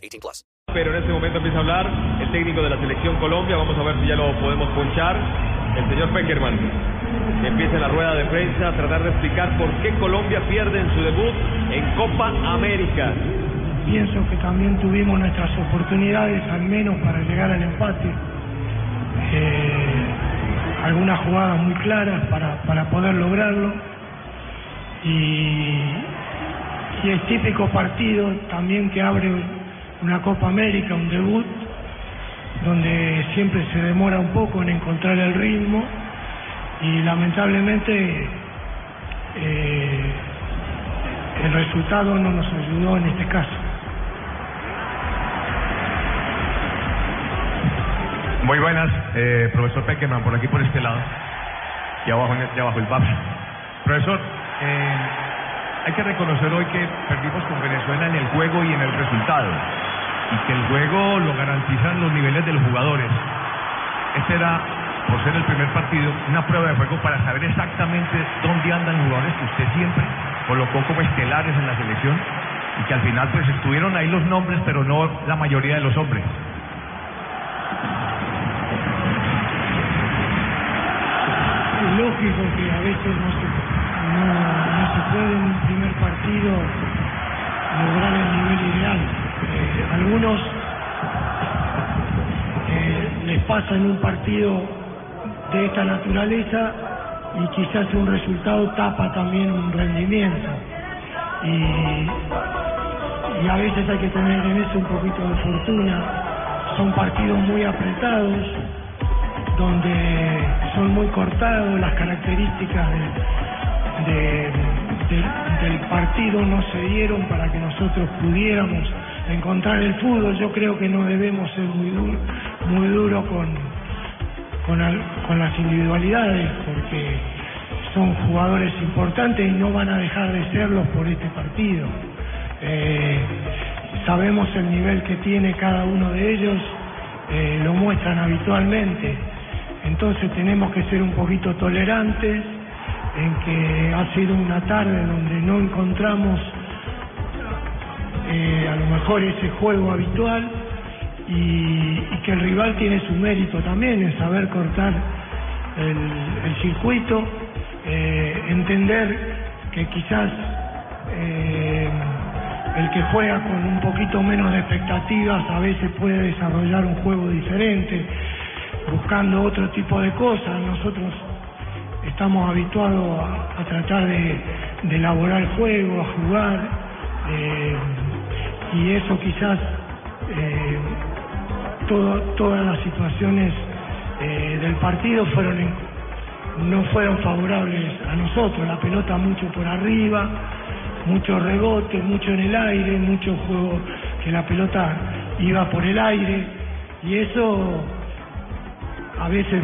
18 plus. Pero en este momento empieza a hablar el técnico de la selección Colombia. Vamos a ver si ya lo podemos ponchar. El señor Peckerman. Que empieza la rueda de prensa a tratar de explicar por qué Colombia pierde en su debut en Copa América. Pienso que también tuvimos nuestras oportunidades, al menos para llegar al empate. Eh, algunas jugadas muy claras para, para poder lograrlo. Y, y el típico partido también que abre una Copa América, un debut, donde siempre se demora un poco en encontrar el ritmo y lamentablemente eh, el resultado no nos ayudó en este caso. Muy buenas, eh, profesor Peckerman, por aquí por este lado. Y abajo, abajo el papel. Profesor, eh, hay que reconocer hoy que perdimos con Venezuela en el juego y en el resultado. Y que el juego lo garantizan los niveles de los jugadores. Este era, por ser el primer partido, una prueba de juego para saber exactamente dónde andan jugadores que usted siempre colocó como estelares en la selección. Y que al final pues estuvieron ahí los nombres, pero no la mayoría de los hombres. Es lógico que a veces no se, no, no se puede en un primer partido lograr el nivel ideal. Eh, algunos eh, les pasa en un partido de esta naturaleza y quizás un resultado tapa también un rendimiento. Y, y a veces hay que tener en eso un poquito de fortuna. Son partidos muy apretados, donde son muy cortados, las características de- de- de- del partido no se dieron para que nosotros pudiéramos encontrar el fútbol. Yo creo que no debemos ser muy duros muy duro con, con, al- con las individualidades, porque son jugadores importantes y no van a dejar de serlos por este partido. Eh, sabemos el nivel que tiene cada uno de ellos, eh, lo muestran habitualmente. Entonces tenemos que ser un poquito tolerantes en que ha sido una tarde donde no encontramos eh, a lo mejor ese juego habitual y, que el rival tiene su mérito también en saber cortar el, circuito, eh, entender que quizás eh, el que juega con un poquito menos de expectativas a veces puede desarrollar un juego diferente, buscando otro tipo de cosas. Nosotros estamos habituados a, tratar de, elaborar el juego, a jugar, y eso quizás eh, todo- todas las situaciones eh, del partido fueron en- no fueron favorables a nosotros. La pelota mucho por arriba, mucho rebote, mucho en el aire, mucho juego que la pelota iba por el aire y eso a veces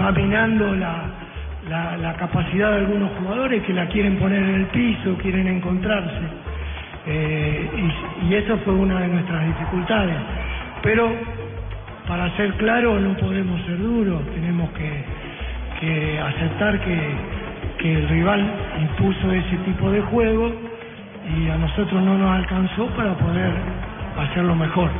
va minando la, la- la capacidad de algunos jugadores que la quieren poner en el piso, quieren encontrarse. Eh, y, y eso fue una de nuestras dificultades. Pero para ser claro no podemos ser duros, tenemos que, que aceptar que, que el rival impuso ese tipo de juego y a nosotros no nos alcanzó para poder hacerlo mejor.